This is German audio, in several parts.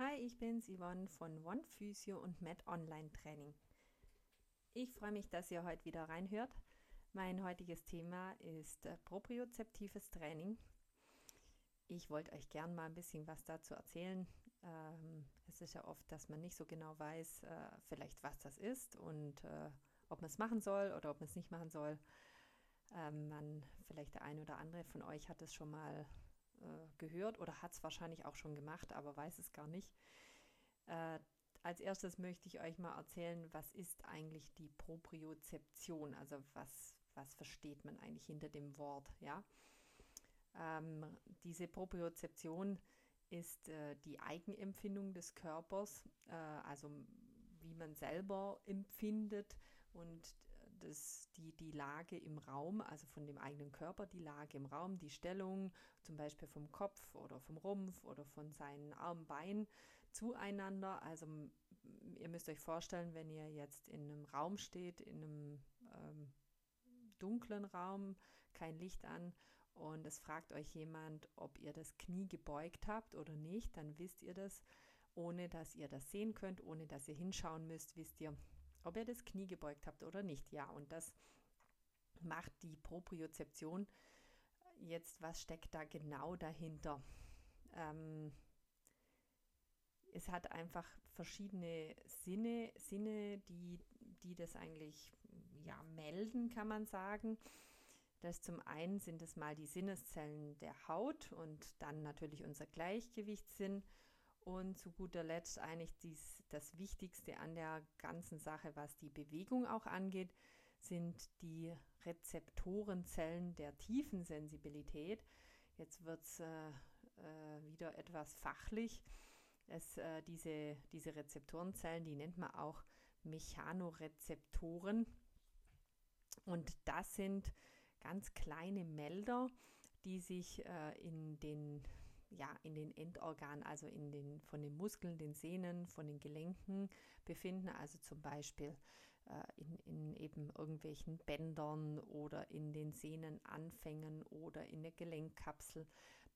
Hi, ich bin's Yvonne von One Physio und Med Online Training. Ich freue mich, dass ihr heute wieder reinhört. Mein heutiges Thema ist äh, propriozeptives Training. Ich wollte euch gern mal ein bisschen was dazu erzählen. Ähm, es ist ja oft, dass man nicht so genau weiß, äh, vielleicht was das ist und äh, ob man es machen soll oder ob man es nicht machen soll. Ähm, man, vielleicht der eine oder andere von euch hat es schon mal äh, gehört oder hat es wahrscheinlich auch schon gemacht, aber weiß es gar nicht. Äh, als erstes möchte ich euch mal erzählen, was ist eigentlich die Propriozeption? Also was, was versteht man eigentlich hinter dem Wort? Ja? Ähm, diese Propriozeption ist äh, die Eigenempfindung des Körpers, äh, also wie man selber empfindet und das, die, die Lage im Raum, also von dem eigenen Körper, die Lage im Raum, die Stellung, zum Beispiel vom Kopf oder vom Rumpf oder von seinen Armen, Beinen zueinander. Also ihr müsst euch vorstellen, wenn ihr jetzt in einem Raum steht, in einem ähm, dunklen Raum, kein Licht an und es fragt euch jemand, ob ihr das Knie gebeugt habt oder nicht, dann wisst ihr das, ohne dass ihr das sehen könnt, ohne dass ihr hinschauen müsst, wisst ihr, ob ihr das Knie gebeugt habt oder nicht. Ja, und das macht die Propriozeption. Jetzt, was steckt da genau dahinter? Ähm, es hat einfach verschiedene Sinne, Sinne, die, die das eigentlich ja, melden, kann man sagen. Das zum einen sind es mal die Sinneszellen der Haut und dann natürlich unser Gleichgewichtssinn und zu guter Letzt eigentlich dies, das Wichtigste an der ganzen Sache, was die Bewegung auch angeht, sind die Rezeptorenzellen der tiefen Sensibilität. Jetzt wird es äh, äh, wieder etwas fachlich. Es, äh, diese, diese Rezeptorenzellen, die nennt man auch Mechanorezeptoren. Und das sind ganz kleine Melder, die sich äh, in den ja, in den Endorganen, also in den, von den Muskeln, den Sehnen, von den Gelenken befinden, also zum Beispiel äh, in, in eben irgendwelchen Bändern oder in den Sehnenanfängen oder in der Gelenkkapsel.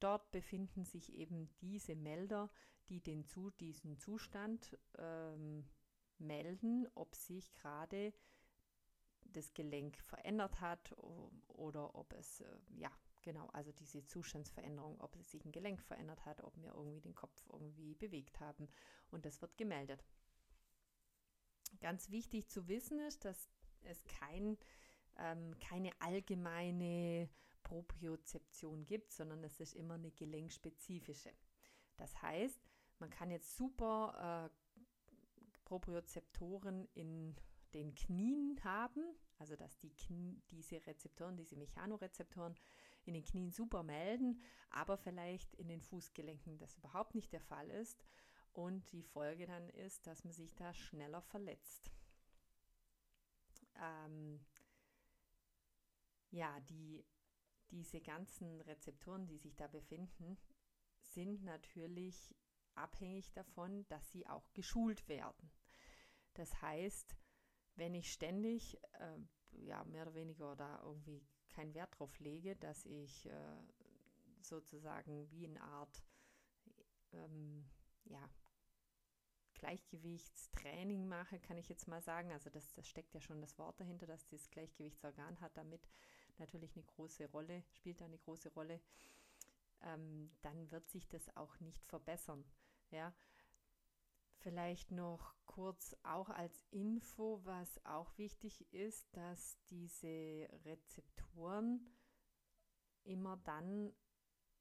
Dort befinden sich eben diese Melder, die den zu, diesen Zustand ähm, melden, ob sich gerade das Gelenk verändert hat oder ob es äh, ja Genau, also diese Zustandsveränderung, ob sich ein Gelenk verändert hat, ob wir irgendwie den Kopf irgendwie bewegt haben und das wird gemeldet. Ganz wichtig zu wissen ist, dass es kein, ähm, keine allgemeine Propriozeption gibt, sondern es ist immer eine gelenkspezifische. Das heißt, man kann jetzt super äh, Propriozeptoren in den Knien haben, also dass die Knie, diese Rezeptoren, diese Mechanorezeptoren in den Knien super melden, aber vielleicht in den Fußgelenken das überhaupt nicht der Fall ist und die Folge dann ist, dass man sich da schneller verletzt. Ähm, ja, die, diese ganzen Rezeptoren, die sich da befinden, sind natürlich abhängig davon, dass sie auch geschult werden. Das heißt, wenn ich ständig äh, ja, mehr oder weniger da irgendwie keinen Wert drauf lege, dass ich äh, sozusagen wie eine Art ähm, ja, Gleichgewichtstraining mache, kann ich jetzt mal sagen. Also das, das steckt ja schon das Wort dahinter, dass das Gleichgewichtsorgan hat damit natürlich eine große Rolle, spielt da eine große Rolle. Ähm, dann wird sich das auch nicht verbessern. Ja, Vielleicht noch kurz auch als Info, was auch wichtig ist, dass diese Rezeptoren immer dann,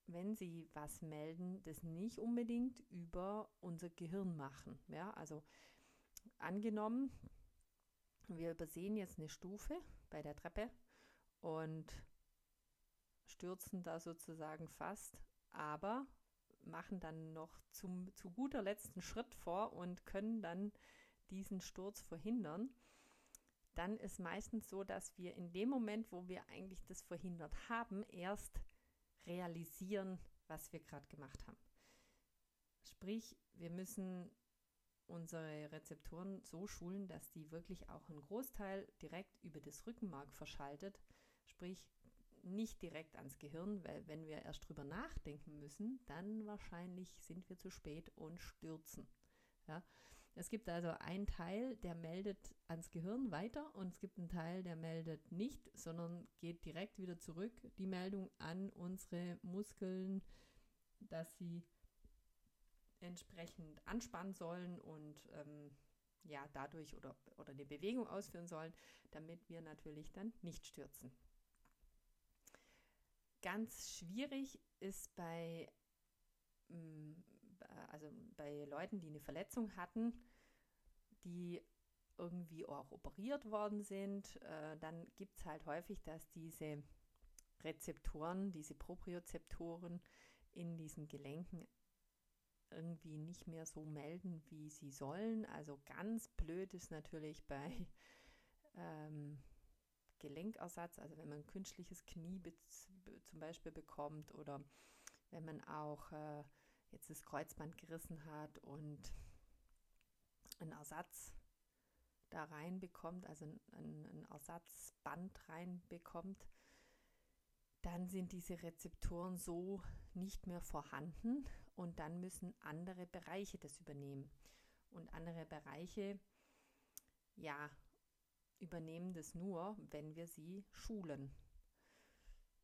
wenn sie was melden, das nicht unbedingt über unser Gehirn machen. Ja, also angenommen, wir übersehen jetzt eine Stufe bei der Treppe und stürzen da sozusagen fast, aber machen dann noch zum, zu guter letzten Schritt vor und können dann diesen Sturz verhindern, dann ist meistens so, dass wir in dem Moment, wo wir eigentlich das verhindert haben, erst realisieren, was wir gerade gemacht haben. Sprich, wir müssen unsere Rezeptoren so schulen, dass die wirklich auch einen Großteil direkt über das Rückenmark verschaltet. Sprich, nicht direkt ans Gehirn, weil wenn wir erst drüber nachdenken müssen, dann wahrscheinlich sind wir zu spät und stürzen. Ja? Es gibt also einen Teil, der meldet ans Gehirn weiter und es gibt einen Teil, der meldet nicht, sondern geht direkt wieder zurück, die Meldung an unsere Muskeln, dass sie entsprechend anspannen sollen und ähm, ja, dadurch oder, oder eine Bewegung ausführen sollen, damit wir natürlich dann nicht stürzen. Ganz schwierig ist bei, mm, also bei Leuten, die eine Verletzung hatten, die irgendwie auch operiert worden sind, äh, dann gibt es halt häufig, dass diese Rezeptoren, diese Propriozeptoren in diesen Gelenken irgendwie nicht mehr so melden, wie sie sollen. Also ganz blöd ist natürlich bei ähm, Gelenkersatz, also wenn man ein künstliches Knie zum Beispiel bekommt oder wenn man auch äh, jetzt das Kreuzband gerissen hat und einen Ersatz da reinbekommt, also ein, ein Ersatzband reinbekommt, dann sind diese Rezeptoren so nicht mehr vorhanden und dann müssen andere Bereiche das übernehmen. Und andere Bereiche, ja, übernehmen das nur, wenn wir sie schulen.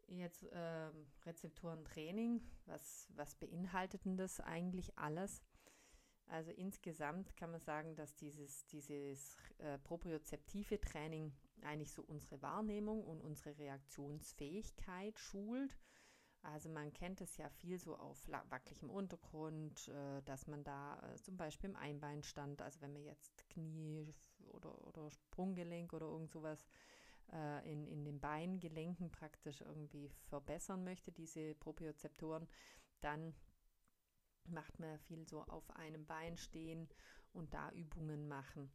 Jetzt äh, Rezeptorentraining, was, was beinhaltet denn das eigentlich alles? Also insgesamt kann man sagen, dass dieses, dieses äh, propriozeptive Training eigentlich so unsere Wahrnehmung und unsere Reaktionsfähigkeit schult. Also man kennt es ja viel so auf wackeligem Untergrund, äh, dass man da äh, zum Beispiel im Einbeinstand, also wenn man jetzt Knie oder, oder Sprunggelenk oder irgend sowas äh, in, in den Beingelenken praktisch irgendwie verbessern möchte, diese Propriozeptoren, dann macht man viel so auf einem Bein stehen und da Übungen machen.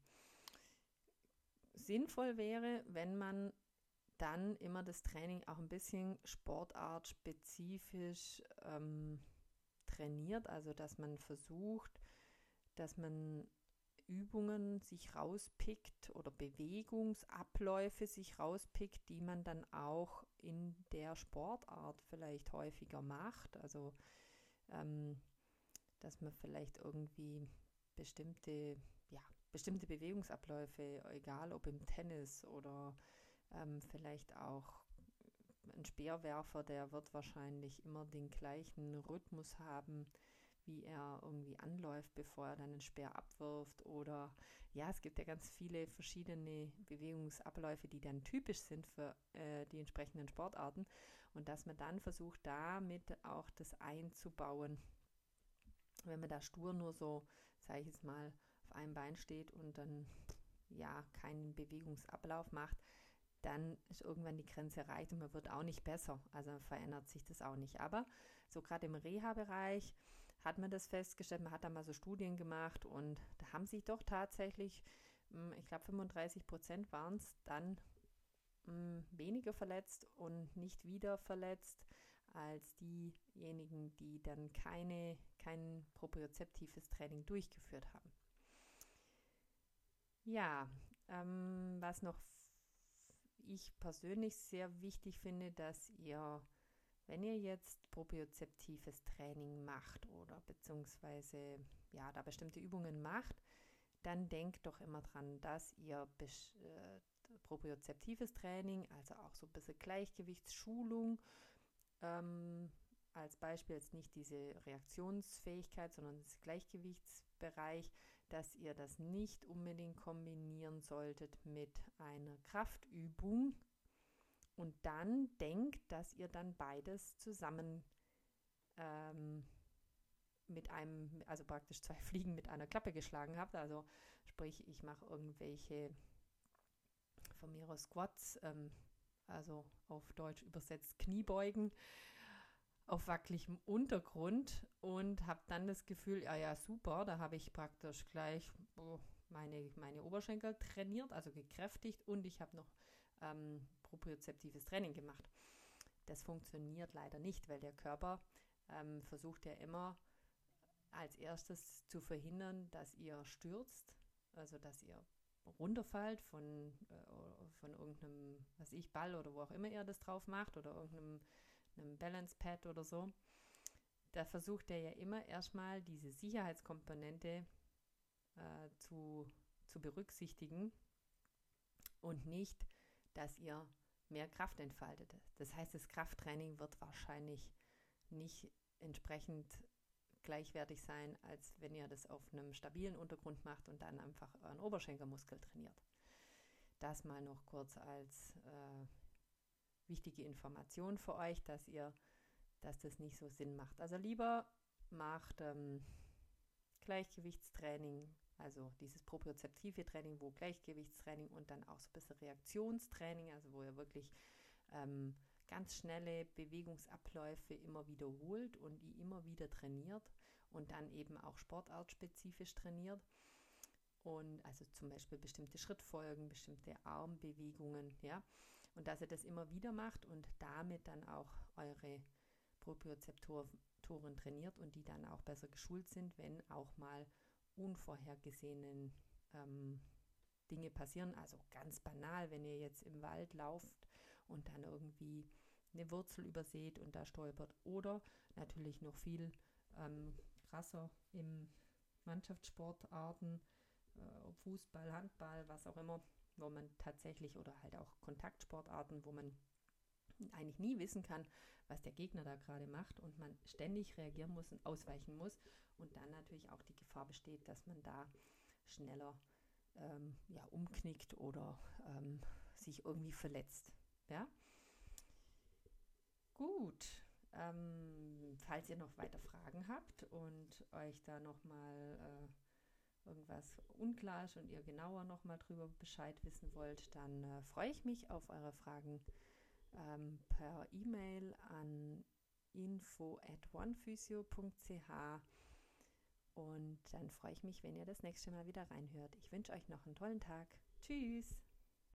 Sinnvoll wäre, wenn man dann immer das Training auch ein bisschen sportartspezifisch ähm, trainiert, also dass man versucht, dass man Übungen sich rauspickt oder Bewegungsabläufe sich rauspickt, die man dann auch in der Sportart vielleicht häufiger macht. Also ähm, dass man vielleicht irgendwie bestimmte, ja, bestimmte Bewegungsabläufe, egal ob im Tennis oder ähm, vielleicht auch ein Speerwerfer, der wird wahrscheinlich immer den gleichen Rhythmus haben, wie er irgendwie anläuft, bevor er dann den Speer abwirft. Oder ja, es gibt ja ganz viele verschiedene Bewegungsabläufe, die dann typisch sind für äh, die entsprechenden Sportarten. Und dass man dann versucht, damit auch das einzubauen. Wenn man da stur nur so, sage ich jetzt mal, auf einem Bein steht und dann ja keinen Bewegungsablauf macht, dann ist irgendwann die Grenze erreicht und man wird auch nicht besser. Also verändert sich das auch nicht. Aber so gerade im Reha-Bereich hat man das festgestellt, man hat da mal so Studien gemacht und da haben sich doch tatsächlich, hm, ich glaube 35 Prozent waren es, dann hm, weniger verletzt und nicht wieder verletzt als diejenigen, die dann keine, kein propriozeptives Training durchgeführt haben. Ja, ähm, was noch ich persönlich sehr wichtig finde, dass ihr, wenn ihr jetzt propriozeptives Training macht oder beziehungsweise ja, da bestimmte Übungen macht, dann denkt doch immer dran, dass ihr äh, propriozeptives Training, also auch so ein bisschen Gleichgewichtsschulung, ähm, als Beispiel jetzt nicht diese Reaktionsfähigkeit, sondern das Gleichgewichtsbereich, dass ihr das nicht unbedingt kombinieren solltet mit einer Kraftübung und dann denkt, dass ihr dann beides zusammen ähm, mit einem, also praktisch zwei Fliegen mit einer Klappe geschlagen habt. Also sprich, ich mache irgendwelche von mir aus Squats, ähm, also auf Deutsch übersetzt Kniebeugen auf wackeligem Untergrund und habe dann das Gefühl, ja, ja, super, da habe ich praktisch gleich oh, meine, meine Oberschenkel trainiert, also gekräftigt und ich habe noch ähm, propriozeptives Training gemacht. Das funktioniert leider nicht, weil der Körper ähm, versucht ja immer als erstes zu verhindern, dass ihr stürzt, also dass ihr runterfällt von, äh, von irgendeinem, was ich, Ball oder wo auch immer ihr das drauf macht oder irgendeinem einem Balance Pad oder so, da versucht er ja immer erstmal diese Sicherheitskomponente äh, zu, zu berücksichtigen und nicht, dass ihr mehr Kraft entfaltet. Das heißt, das Krafttraining wird wahrscheinlich nicht entsprechend gleichwertig sein, als wenn ihr das auf einem stabilen Untergrund macht und dann einfach euren Oberschenkelmuskel trainiert. Das mal noch kurz als äh, wichtige Information für euch, dass ihr, dass das nicht so Sinn macht. Also lieber macht ähm, Gleichgewichtstraining, also dieses propriozeptive Training, wo Gleichgewichtstraining und dann auch so ein bisschen Reaktionstraining, also wo ihr wirklich ähm, ganz schnelle Bewegungsabläufe immer wiederholt und die immer wieder trainiert und dann eben auch sportartspezifisch trainiert. Und also zum Beispiel bestimmte Schrittfolgen, bestimmte Armbewegungen, ja. Und dass ihr das immer wieder macht und damit dann auch eure Propriozeptoren trainiert und die dann auch besser geschult sind, wenn auch mal unvorhergesehenen ähm, Dinge passieren. Also ganz banal, wenn ihr jetzt im Wald lauft und dann irgendwie eine Wurzel überseht und da stolpert. Oder natürlich noch viel ähm, krasser im Mannschaftssportarten, äh, Fußball, Handball, was auch immer, wo man tatsächlich oder halt auch Kontaktsportarten, wo man eigentlich nie wissen kann, was der Gegner da gerade macht und man ständig reagieren muss und ausweichen muss und dann natürlich auch die Gefahr besteht, dass man da schneller ähm, ja, umknickt oder ähm, sich irgendwie verletzt. Ja? Gut, ähm, falls ihr noch weiter Fragen habt und euch da nochmal äh, irgendwas unklar ist und ihr genauer nochmal drüber Bescheid wissen wollt, dann äh, freue ich mich auf eure Fragen ähm, per E-Mail an info at onephysio.ch und dann freue ich mich, wenn ihr das nächste Mal wieder reinhört. Ich wünsche euch noch einen tollen Tag. Tschüss!